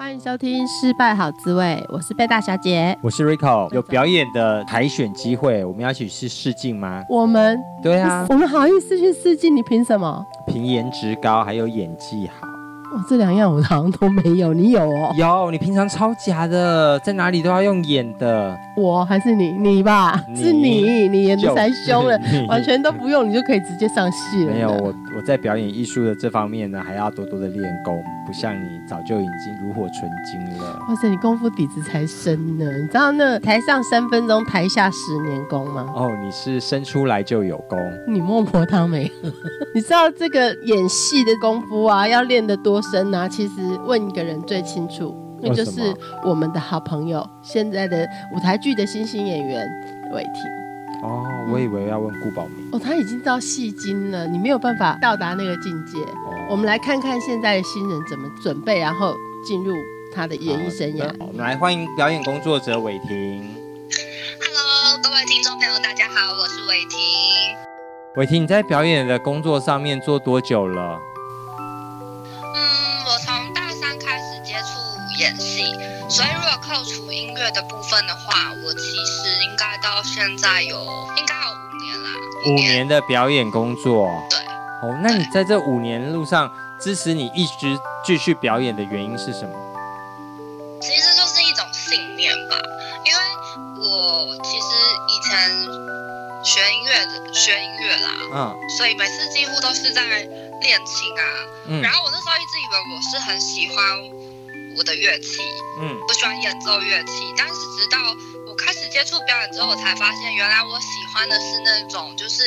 欢迎收听《失败好滋味》，我是贝大小姐，我是 Rico。有表演的海选机会，我们要一起去试镜吗？我们对啊，我们好意思去试镜？你凭什么？凭颜值高，还有演技好。哦，这两样我好像都没有，你有哦？有，你平常超假的，在哪里都要用演的。我还是你，你吧，你是你，你演的才凶了，完全都不用，你就可以直接上戏了。没有，我我在表演艺术的这方面呢，还要多多的练功，不像你早就已经炉火纯青了。哇塞，你功夫底子才深呢！你知道那台上三分钟，台下十年功吗？哦，你是生出来就有功，你孟婆汤没喝？你知道这个演戏的功夫啊，要练得多深啊？其实问一个人最清楚，那就是我们的好朋友，现在的舞台剧的新兴演员韦婷。哦，我以为要问顾宝明。哦，他已经到戏精了，你没有办法到达那个境界。哦，我们来看看现在的新人怎么准备，然后进入他的演艺生涯。我们来欢迎表演工作者伟霆。Hello，各位听众朋友，大家好，我是伟霆。伟霆，你在表演的工作上面做多久了？嗯，我从大三开始接触演戏，所以如果扣除音乐的部分的话，我现在有应该有五年啦。五年的表演工作。对。哦，那你在这五年路上支持你一直继续表演的原因是什么？其实就是一种信念吧，因为我其实以前。学音乐的学音乐啦，嗯，所以每次几乎都是在练琴啊，嗯，然后我那时候一直以为我是很喜欢我的乐器，嗯，我喜欢演奏乐器，但是直到接触表演之后，我才发现原来我喜欢的是那种，就是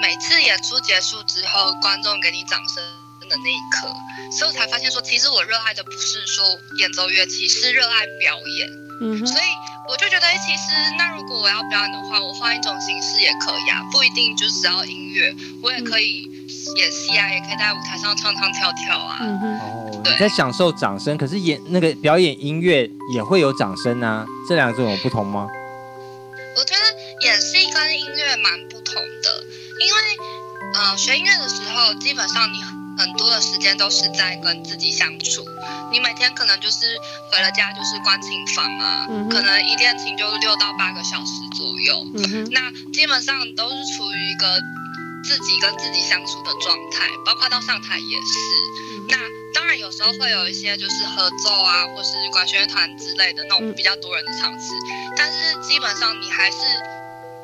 每次演出结束之后，观众给你掌声的那一刻，所以我才发现说，其实我热爱的不是说演奏乐器，是热爱表演，嗯，所以。我就觉得，其实那如果我要表演的话，我换一种形式也可以啊，不一定就只要音乐，我也可以演戏啊，也可以在舞台上唱唱跳跳啊。嗯哼，哦，在享受掌声，可是演那个表演音乐也会有掌声啊，这两种有不同吗？我觉得演戏跟音乐蛮不同的，因为呃，学音乐的时候，基本上你很多的时间都是在跟自己相处。你每天可能就是回了家就是关琴房啊，嗯、可能一练琴就六到八个小时左右，嗯。那基本上都是处于一个自己跟自己相处的状态，包括到上台也是。嗯、那当然有时候会有一些就是合奏啊，或是管弦乐团之类的那种比较多人的场次，嗯，但是基本上你还是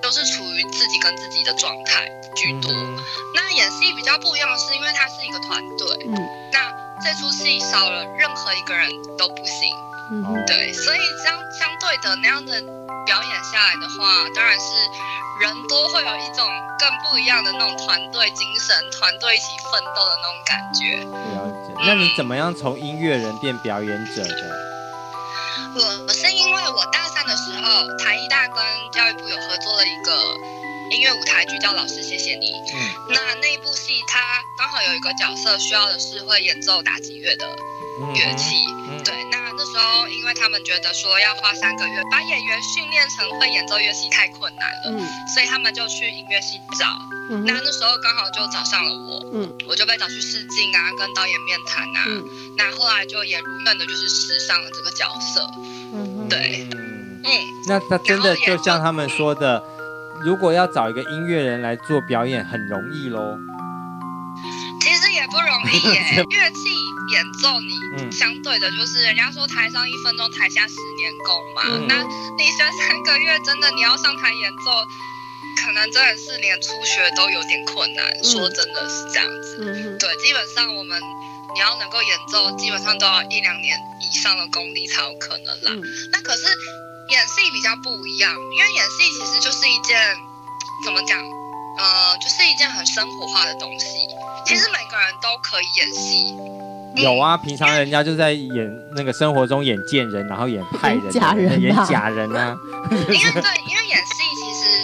都是处于自己跟自己的状态居多。嗯、那演戏比较不一样的是，因为它是一个团队，嗯，那。这出戏少了任何一个人都不行，嗯，对，所以相相对的那样的表演下来的话，当然是人多会有一种更不一样的那种团队精神，团队一起奋斗的那种感觉。了解。那你怎么样从音乐人变表演者的？我是因为我大三的时候，台艺大跟教育部有合作了一个。音乐舞台剧叫《老师谢谢你》，嗯，那那部戏它刚好有一个角色需要的是会演奏打击乐的乐器，嗯嗯，对，那那时候因为他们觉得说要花三个月把演员训练成会演奏乐器太困难了，嗯，所以他们就去音乐系找，嗯，那那时候刚好就找上了我，嗯，我就被找去试镜啊，跟导演面谈啊，嗯，那后来就也如愿的就是试上了这个角色，嗯，对，嗯，那那真的就像他们说的。如果要找一个音乐人来做表演，很容易喽。也不容易耶，乐器演奏你相对的就是人家说台上一分钟，台下十年功嘛。嗯、那你学三个月，真的你要上台演奏，可能真的是连初学都有点困难。嗯、说真的是这样子、嗯。对，基本上我们你要能够演奏，基本上都要一两年以上的功力才有可能啦。嗯、那可是。演戏比较不一样，因为演戏其实就是一件怎么讲，呃，就是一件很生活化的东西。其实每个人都可以演戏。有啊，平常人家就在演那个生活中演贱人，然后演 派人，演假人，演假人啊。因为对，因为演戏其实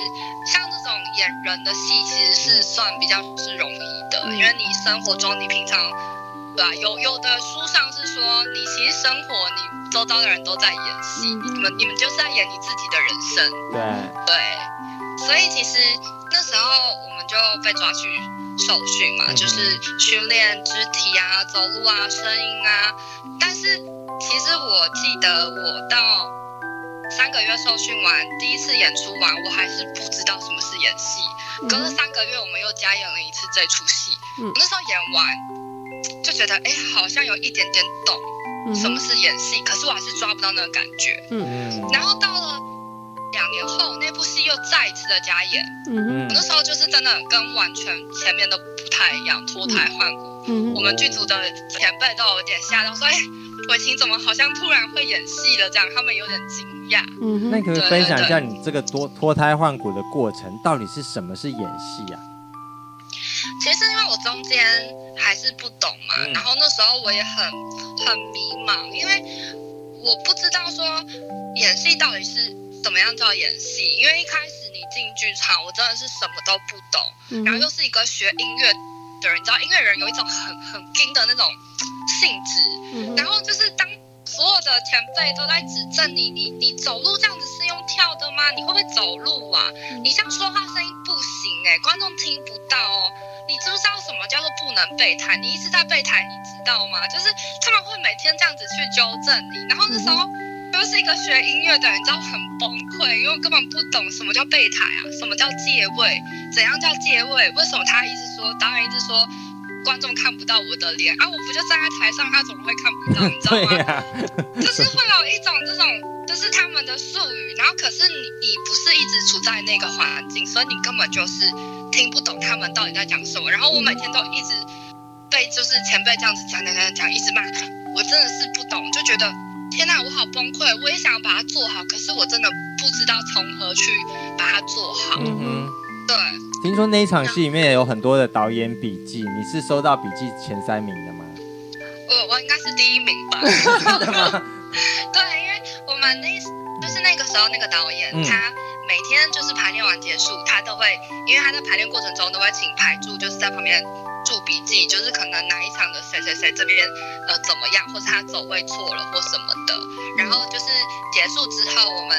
像这种演人的戏其实是算比较是容易的，因为你生活中你平常对吧？有有的书上是说，你其实生活你周遭的人都在演戏，你们你们就是在演你自己的人生。对对，所以其实那时候我们就被抓去受训嘛，就是训练肢体啊、走路啊、声音啊。但是其实我记得我到。三个月受训完，第一次演出完，我还是不知道什么是演戏。隔了三个月，我们又加演了一次这出戏。嗯，那时候演完就觉得，哎，好像有一点点懂什么是演戏，可是我还是抓不到那个感觉。嗯，然后到了两年后，那部戏又再一次的加演。嗯，那时候就是真的跟完全前面都不太一样，脱胎换骨。嗯，我们剧组的前辈都有点吓到，说，哎，玮晴怎么好像突然会演戏了？这样，他们有点惊讶。嗯，那可以分享一下你这个脱脱胎换骨的过程，到底是什么是演戏啊？其实因为我中间还是不懂嘛，嗯、然后那时候我也很很迷茫，因为我不知道说演戏到底是怎么样叫演戏，因为一开始你进剧场，我真的是什么都不懂，嗯、然后又是一个学音乐的人，你知道音乐人有一种很很硬的那种性质，嗯、然后就是当。所有的前辈都在指正你，你你走路这样子是用跳的吗？你会不会走路啊？你像说话声音不行哎、欸，观众听不到哦。你知不知道什么叫做不能背台？你一直在背台，你知道吗？就是他们会每天这样子去纠正你，然后那时候又是一个学音乐的人，你知道很崩溃，因为我根本不懂什么叫备台啊，什么叫借位，怎样叫借位？为什么他一直说，导演一直说。观众看不到我的脸啊！我不就站在台上，他怎么会看不到？你知道吗？啊、就是会有一种这种，就是他们的术语。然后可是你你不是一直处在那个环境，所以你根本就是听不懂他们到底在讲什么。然后我每天都一直被就是前辈这样子讲讲讲讲，一直骂，我真的是不懂，就觉得天哪，我好崩溃。我也想把它做好，可是我真的不知道从何去把它做好。嗯哼，对。听说那一场戏里面也有很多的导演笔记，你是收到笔记前三名的吗？我我应该是第一名吧。对，因为我们那就是那个时候那个导演，嗯、他每天就是排练完结束，他都会，因为他在排练过程中都会请排助，就是在旁边注笔记，就是可能哪一场的谁谁谁这边呃怎么样，或是他走位错了或什么的。然后就是结束之后，我们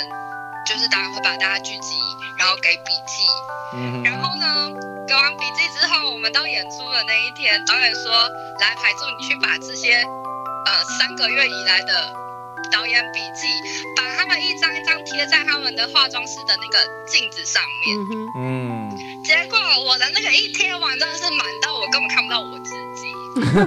就是当然会把大家聚集，然后给笔记。嗯、然后呢，给完笔记之后，我们到演出的那一天，导演说：“来，排助，你去把这些，呃，三个月以来的导演笔记，把他们一张一张贴在他们的化妆室的那个镜子上面。”嗯，我的那个一贴完，真的是满到我根本看不到我自己，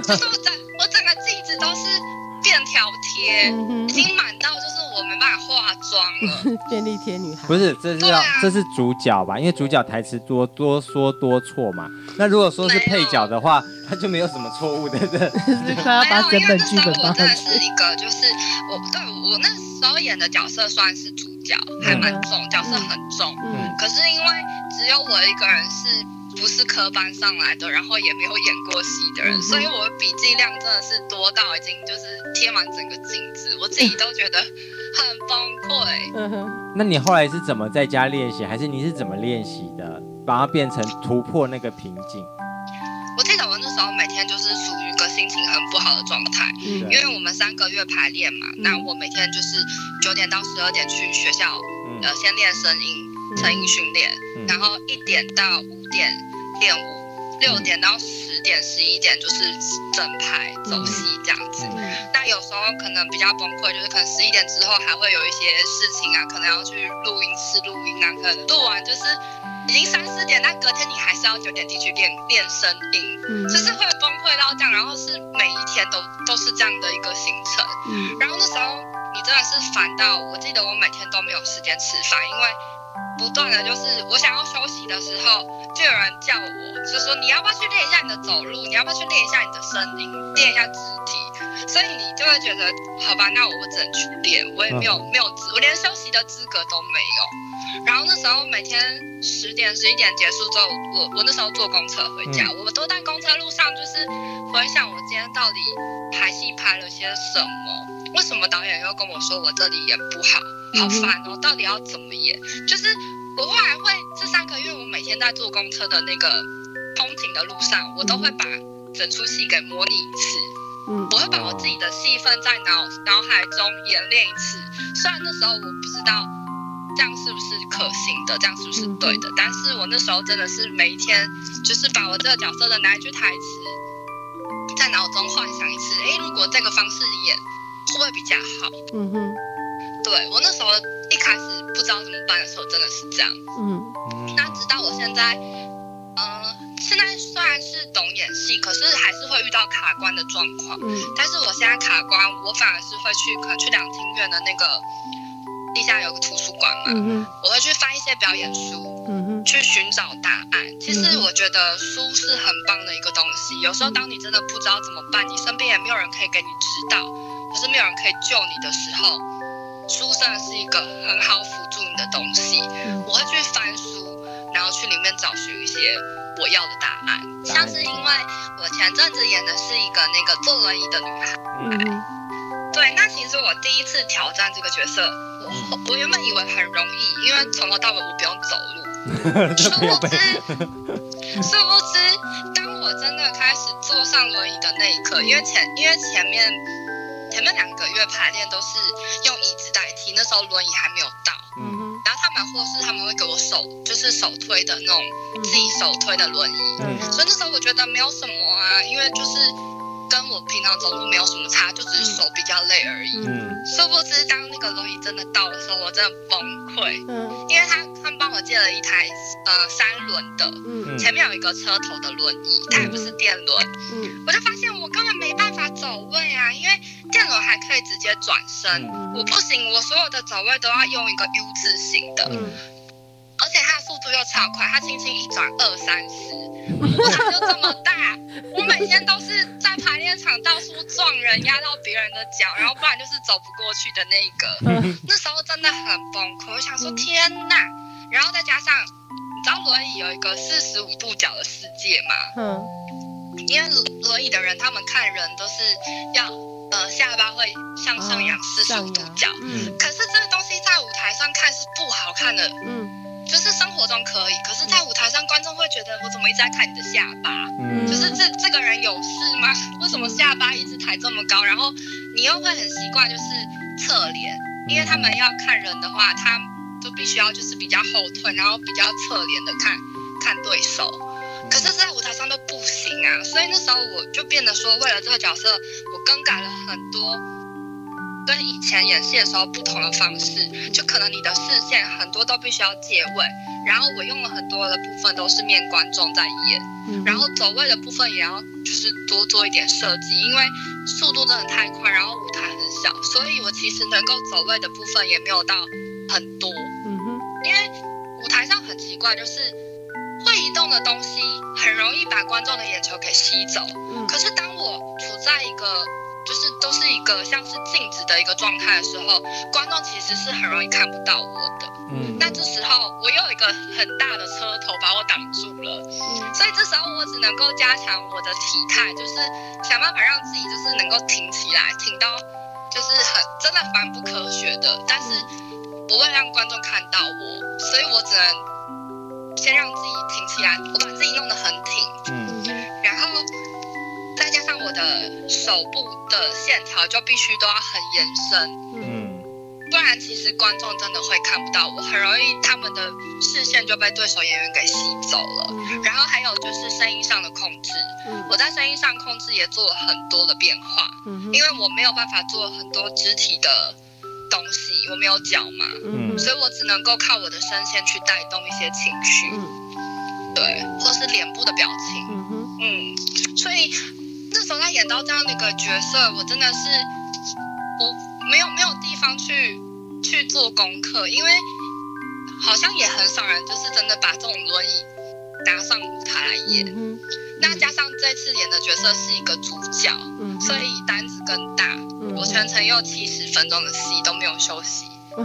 就是我整我整个镜子都是便条贴，已经满到就是。我没办法化妆了，便利贴女孩不是，这是要、啊、这是主角吧？因为主角台词多多说多错嘛。那如果说是配角的话，有他就没有什么错误的。对，是快要把整本剧本放上去。是一个，就是我对我那时候演的角色算是主角，还蛮重，嗯、角色很重。嗯。可是因为只有我一个人是。不是科班上来的，然后也没有演过戏的人，嗯、所以我的笔记量真的是多到已经就是贴满整个镜子，我自己都觉得很崩溃。嗯哼，那你后来是怎么在家练习，还是你是怎么练习的，把它变成突破那个瓶颈？我记得我那时候每天就是属于一个心情很不好的状态，嗯、因为我们三个月排练嘛，嗯、那我每天就是九点到十二点去学校，嗯、呃，先练声音。成音训练，嗯、然后一点到五点练舞，六点到十点、十一点就是整排走戏这样子。那有时候可能比较崩溃，就是可能十一点之后还会有一些事情啊，可能要去录音室录音啊，可能录完就是已经三四点，但隔天你还是要九点进去练练声音，嗯、就是会崩溃到这样，然后是每一天都都是这样的一个行程。嗯、然后那时候你真的是烦到，我记得我每天都没有时间吃饭，因为。不断的就是我想要休息的时候，就有人叫我，就说你要不要去练一下你的走路，你要不要去练一下你的声音，练一下肢体，所以你就会觉得，好吧，那我我只能去练，我也没有没有资，我连休息的资格都没有。然后那时候每天十点十一点结束之后，我我那时候坐公车回家，我都在公车路上就是回想我今天到底排戏拍了些什么，为什么导演又跟我说我这里演不好。好烦哦！到底要怎么演？就是我后来会这三个月，我每天在坐公车的那个通勤的路上，我都会把整出戏给模拟一次。嗯，我会把我自己的戏份在脑脑海中演练一次。虽然那时候我不知道这样是不是可行的，这样是不是对的，但是我那时候真的是每一天，就是把我这个角色的哪一句台词在脑中幻想一次。哎，如果这个方式演，会不会比较好？嗯哼，对，我那时候一开始不知道怎么办的时候，真的是这样。嗯，那直到我现在，嗯、呃。现在虽然是懂演戏，可是还是会遇到卡关的状况。嗯，但是我现在卡关，我反而是会去可能去两厅院的那个地下有个图书馆嘛，嗯，我会去翻一些表演书，嗯哼，去寻找答案。其实我觉得书是很棒的一个东西。有时候当你真的不知道怎么办，你身边也没有人可以给你指导，可是没有人可以救你的时候，书真的是一个很好辅助你的东西。我会去翻书，然后去里面找寻一些。我要的答案，像是因为我前阵子演的是一个那个坐轮椅的女孩，嗯，对，那其实我第一次挑战这个角色，我我原本以为很容易，因为从头到尾我不用走路，殊不知，殊不知，当我真的开始坐上轮椅的那一刻，因为前因为前面前面两个月排练都是用椅子代替，那时候轮椅还没有到，嗯。然后他们。或是他们会给我手，就是手推的那种自己手推的轮椅，嗯，所以那时候我觉得没有什么啊，因为就是跟我平常走路没有什么差，就只是手比较累而已。嗯，殊不知当那个轮椅真的到的时候，我真的崩溃。嗯，因为他他们帮我借了一台呃三轮的，嗯，前面有一个车头的轮椅，它也不是电轮，嗯，我就发现我根本没办法走位啊，因为。电轮还可以直接转身，嗯，我不行，我所有的走位都要用一个 U 字形的，嗯，而且它的速度又超快，他轻轻一转二三十，舞台就这么大，我每天都是在排练场到处撞人，压到别人的脚，然后不然就是走不过去的那个，嗯，那时候真的很崩溃，我想说天哪，然后再加上你知道轮椅有一个四十五度角的世界吗？嗯，因为轮椅的人他们看人都是要。呃，下巴会向上仰四十五度角，嗯，可是这个东西在舞台上看是不好看的，嗯，就是生活中可以，可是在舞台上观众会觉得我怎么一直在看你的下巴，嗯，就是这这个人有事吗？为什么下巴一直抬这么高？然后你又会很习惯就是侧脸，因为他们要看人的话，他就必须要就是比较后退，然后比较侧脸的看看对手。可是，在舞台上都不行啊，所以那时候我就变得说，为了这个角色，我更改了很多跟以前演戏的时候不同的方式。就可能你的视线很多都必须要借位，然后我用了很多的部分都是面观众在演，然后走位的部分也要就是多做一点设计，因为速度真的太快，然后舞台很小，所以我其实能够走位的部分也没有到很多。嗯哼，因为舞台上很奇怪，就是。会移动的东西很容易把观众的眼球给吸走。嗯。可是当我处在一个就是都是一个像是静止的一个状态的时候，观众其实是很容易看不到我的。嗯。那这时候我又有一个很大的车头把我挡住了。嗯。所以这时候我只能够加强我的体态，就是想办法让自己就是能够挺起来，挺到就是很真的蛮不科学的，但是不会让观众看到我，所以我只能。先让自己挺起来，我把自己弄得很挺，的手部的线条就必须都要很延伸，嗯，不然其实观众真的会看不到我，很容易他们的视线就被对手演员给吸走了。嗯，然后还有就是声音上的控制，嗯，我在声音上控制也做了很多的变化，嗯，因为我没有办法做很多肢体的。东西我没有脚嘛，嗯，所以我只能够靠我的声线去带动一些情绪，嗯，对，或是脸部的表情，嗯，嗯，所以那时候在演到这样的一个角色，我真的是我没有没有地方去去做功课，因为好像也很少人就是真的把这种轮椅拿上舞台来演，嗯，那加上这次演的角色是一个主角，嗯，所以单子更大。我全程用七十分钟的戏都没有休息。我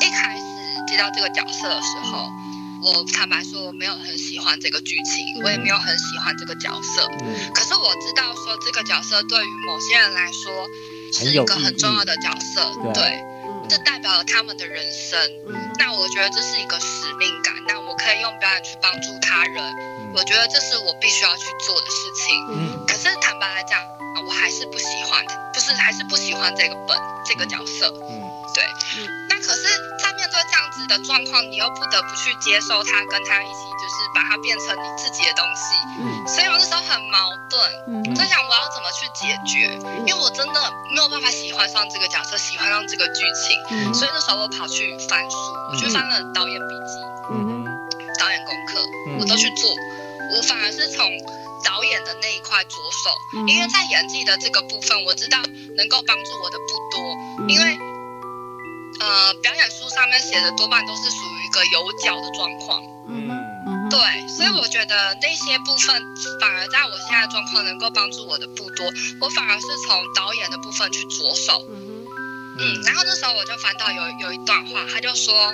一开始接到这个角色的时候，我坦白说我没有很喜欢这个剧情，我也没有很喜欢这个角色。可是我知道说这个角色对于某些人来说是一个很重要的角色，对。这代表了他们的人生。那我觉得这是一个使命感。那我可以用表演去帮助他人，我觉得这是我必须要去做的事情。嗯。可是坦白来讲，我还是不喜欢，就是还是不喜欢这个本这个角色。嗯。对。的状况，你又不得不去接受他，跟他一起就是。把它变成你自己的东西，嗯，所以我那时候很矛盾，嗯，我在想我要怎么去解决，嗯，因为我真的没有办法喜欢上这个角色，喜欢上这个剧情，嗯，所以那时候我跑去翻书，我去翻了导演笔记，嗯，导演功课，嗯，我都去做，我反而是从导演的那一块着手，嗯，因为在演技的这个部分，我知道能够帮助我的不多，嗯，因为，呃，表演书上面写的多半都是属于一个有脚的状况，嗯。对，所以我觉得那些部分反而在我现在状况能够帮助我的不多，我反而是从导演的部分去着手。嗯，然后那时候我就翻到有有一段话，他就说，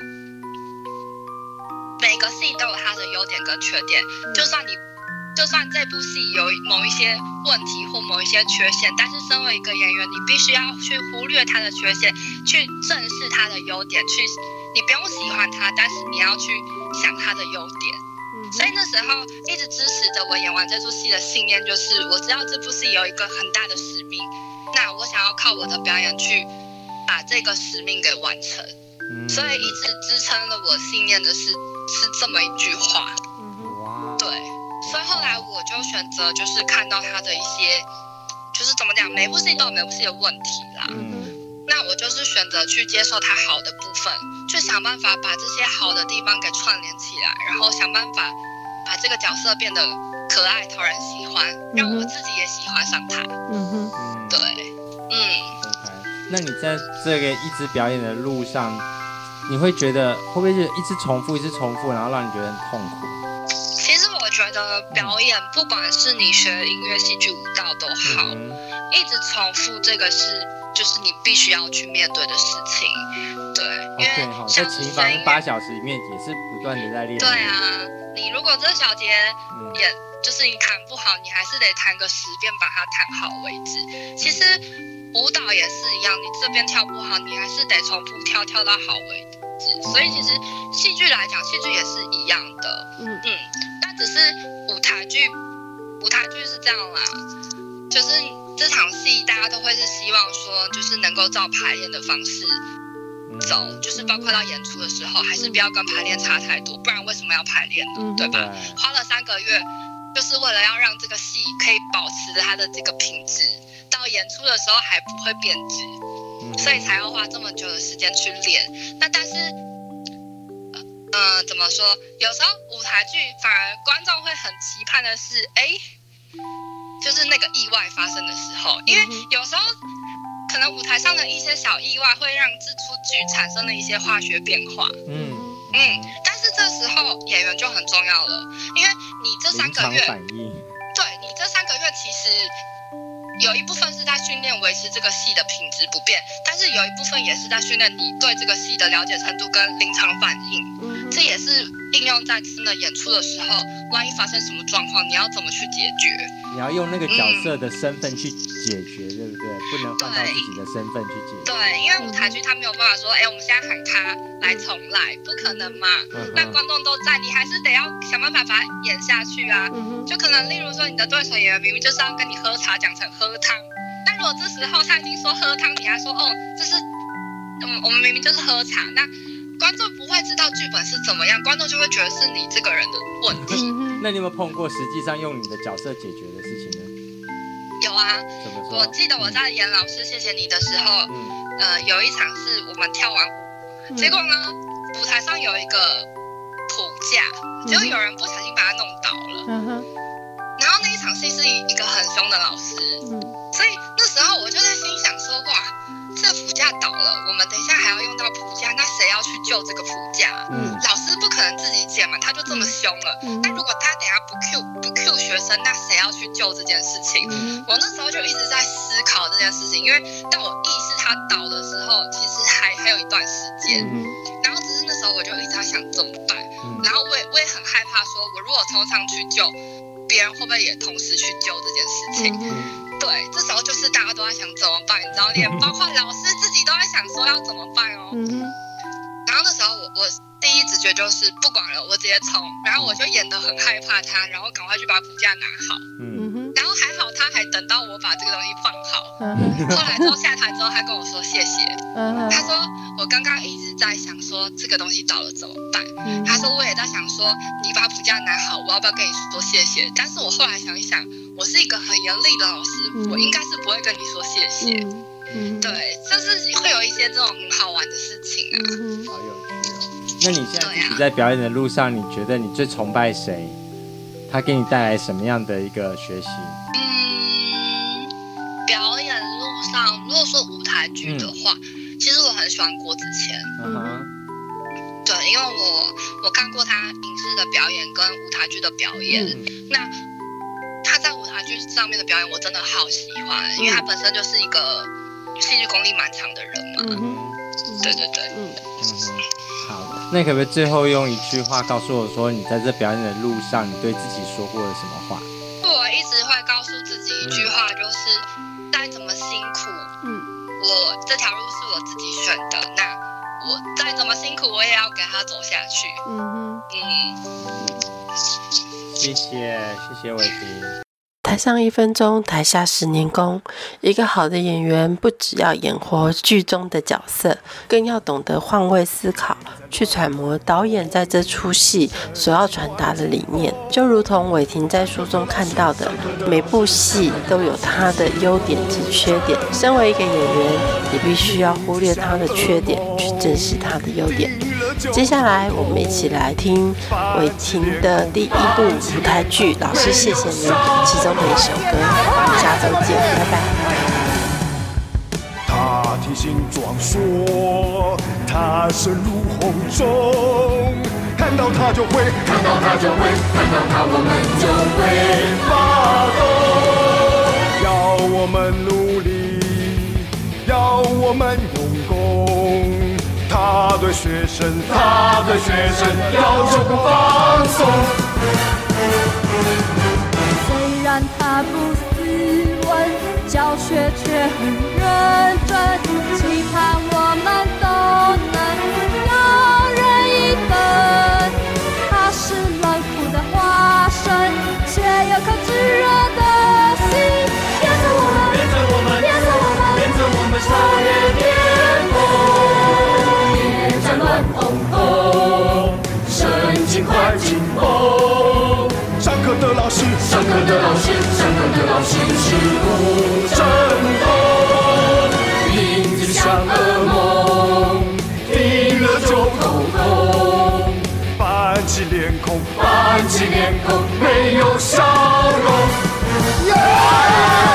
每个戏都有它的优点跟缺点，就算你就算这部戏有某一些问题或某一些缺陷，但是身为一个演员，你必须要去忽略他的缺陷，去正视他的优点，去你不用喜欢他，但是你要去想他的优点。所以那时候一直支持着我演完这出戏的信念，就是我知道这部戏有一个很大的使命，那我想要靠我的表演去把这个使命给完成。所以一直支撑了我信念的是是这么一句话。对。所以后来我就选择就是看到他的一些，就是怎么讲，每部戏都有每部戏的问题啦。嗯那我就是选择去接受他好的部分。去想办法把这些好的地方给串联起来，然后想办法把这个角色变得可爱、讨人喜欢，让我自己也喜欢上他。嗯哼，对，嗯。OK，那你在这个一直表演的路上，你会觉得会不会是一直重复、一直重复，然后让你觉得很痛苦？觉得表演，不管是你学音乐、戏剧、舞蹈都好，嗯、一直重复这个是就是你必须要去面对的事情。对，因为像琴房八小时里面也是不断的在练。对啊，你如果这小节也就是你弹不好，你还是得弹个十遍把它弹好为止。其实舞蹈也是一样，你这边跳不好，你还是得重复跳跳到好为止。所以其实戏剧来讲，戏剧也是一样的。嗯嗯，但只是舞台剧，舞台剧是这样啦，就是这场戏大家都会是希望说，就是能够照排练的方式。走，就是包括到演出的时候，还是不要跟排练差太多，不然为什么要排练呢？对吧？花了三个月，就是为了要让这个戏可以保持它的这个品质，到演出的时候还不会变质，所以才要花这么久的时间去练。那但是，嗯、呃，怎么说？有时候舞台剧反而观众会很期盼的是，哎，就是那个意外发生的时候，因为有时候。可能舞台上的一些小意外会让这出剧产生了一些化学变化。嗯嗯，但是这时候演员就很重要了，因为你这三个月，对你这三个月其实有一部分是在训练维持这个戏的品质不变，但是有一部分也是在训练你对这个戏的了解程度跟临场反应。嗯，这也是应用在真的演出的时候，万一发生什么状况，你要怎么去解决？你要用那个角色的身份去解决，嗯、对不对？不能换到自己的身份去解决。对，因为舞台剧他没有办法说，哎，我们现在喊他来重来，不可能嘛。嗯、那观众都在，你还是得要想办法把它演下去啊。嗯、就可能例如说，你的对手演员明明就是要跟你喝茶，讲成喝汤。那如果这时候他已经说喝汤，你还说哦，这是嗯，我们明明就是喝茶，那观众不会知道剧本是怎么样，观众就会觉得是你这个人的问题。嗯 那你有没有碰过实际上用你的角色解决的啊，怎么说？我记得我在演老师谢谢你的时候，嗯、呃，有一场是我们跳完舞，嗯、结果呢，舞台上有一个谱架，结果有人不小心把它弄倒了。嗯、哼然后那一场戏是一个很凶的老师，嗯、所以那时候我就在心想说，哇。这副架倒了，我们等一下还要用到副架，那谁要去救这个副架？嗯，老师不可能自己捡嘛，他就这么凶了。嗯，那如果他等下不 Q 不 Q 学生，那谁要去救这件事情？嗯，我那时候就一直在思考这件事情，因为当我意识他倒的时候，其实还还有一段时间。嗯，然后只是那时候我就一直在想怎么办，嗯，然后我也我也很害怕，说我如果冲上去救，别人会不会也同时去救这件事情？嗯对，这时候就是大家都在想怎么办，你知道，连包括老师自己都在想想说要怎么办哦。嗯哼。然后那时候我我第一直觉就是不管了，我直接冲，然后我就演得很害怕他，然后赶快去把补架拿好。嗯。然后还好他还等到我把这个东西放好。嗯。后来之后下台之后，他跟我说谢谢。嗯哼。他说我刚刚一直在想说这个东西倒了怎么办？嗯。他说我也在想说你把补架拿好，我要不要跟你说谢谢？但是我后来想一想，我是一个很严厉的老师，嗯、我应该是不会跟你说谢谢。嗯。嗯对，就是会有一些这种很好玩的事情啊。嗯、好有趣哦。那你现在你在表演的路上，你觉得你最崇拜谁？他给你带来什么样的一个学习？嗯，表演路上，如果说舞台剧的话，嗯、其实我很喜欢郭子谦。嗯哼。对，因为我我看过他影视的表演跟舞台剧的表演，嗯、那他在舞台剧上面的表演我真的好喜欢，嗯、因为他本身就是一个戏剧功力蛮强的人嘛。嗯哼。对对对。嗯嗯。好那可不可以最后用一句话告诉我说，你在这表演的路上，你对自己说过了什么话？我一直会告诉自己一句话，就是再怎么辛苦，嗯，我这条路是我自己选的，那我再怎么辛苦，我也要给他走下去。嗯哼，嗯，谢谢，谢谢伟婷。台上一分钟，台下十年功。一个好的演员，不只要演活剧中的角色，更要懂得换位思考，去揣摩导演在这出戏所要传达的理念。就如同伟婷在书中看到的，每部戏都有它的优点及缺点。身为一个演员，你必须要忽略他的缺点，去正视他的优点。接下来，我们一起来听韦婷的第一部舞台剧《老师谢谢你》其中的。一首歌，下周见，拜拜。他提说，他深入红中，看到他就会，看到他就会，看到他我们就会发动。要我们努力，要我们。他对学生，他对学生要求不放松。虽然他不斯文，教学却很认真，期盼我们都能的老师，上课的老师是不正统，名字像噩梦，听了就头痛，板起脸孔，板起脸孔，没有笑容。Yeah!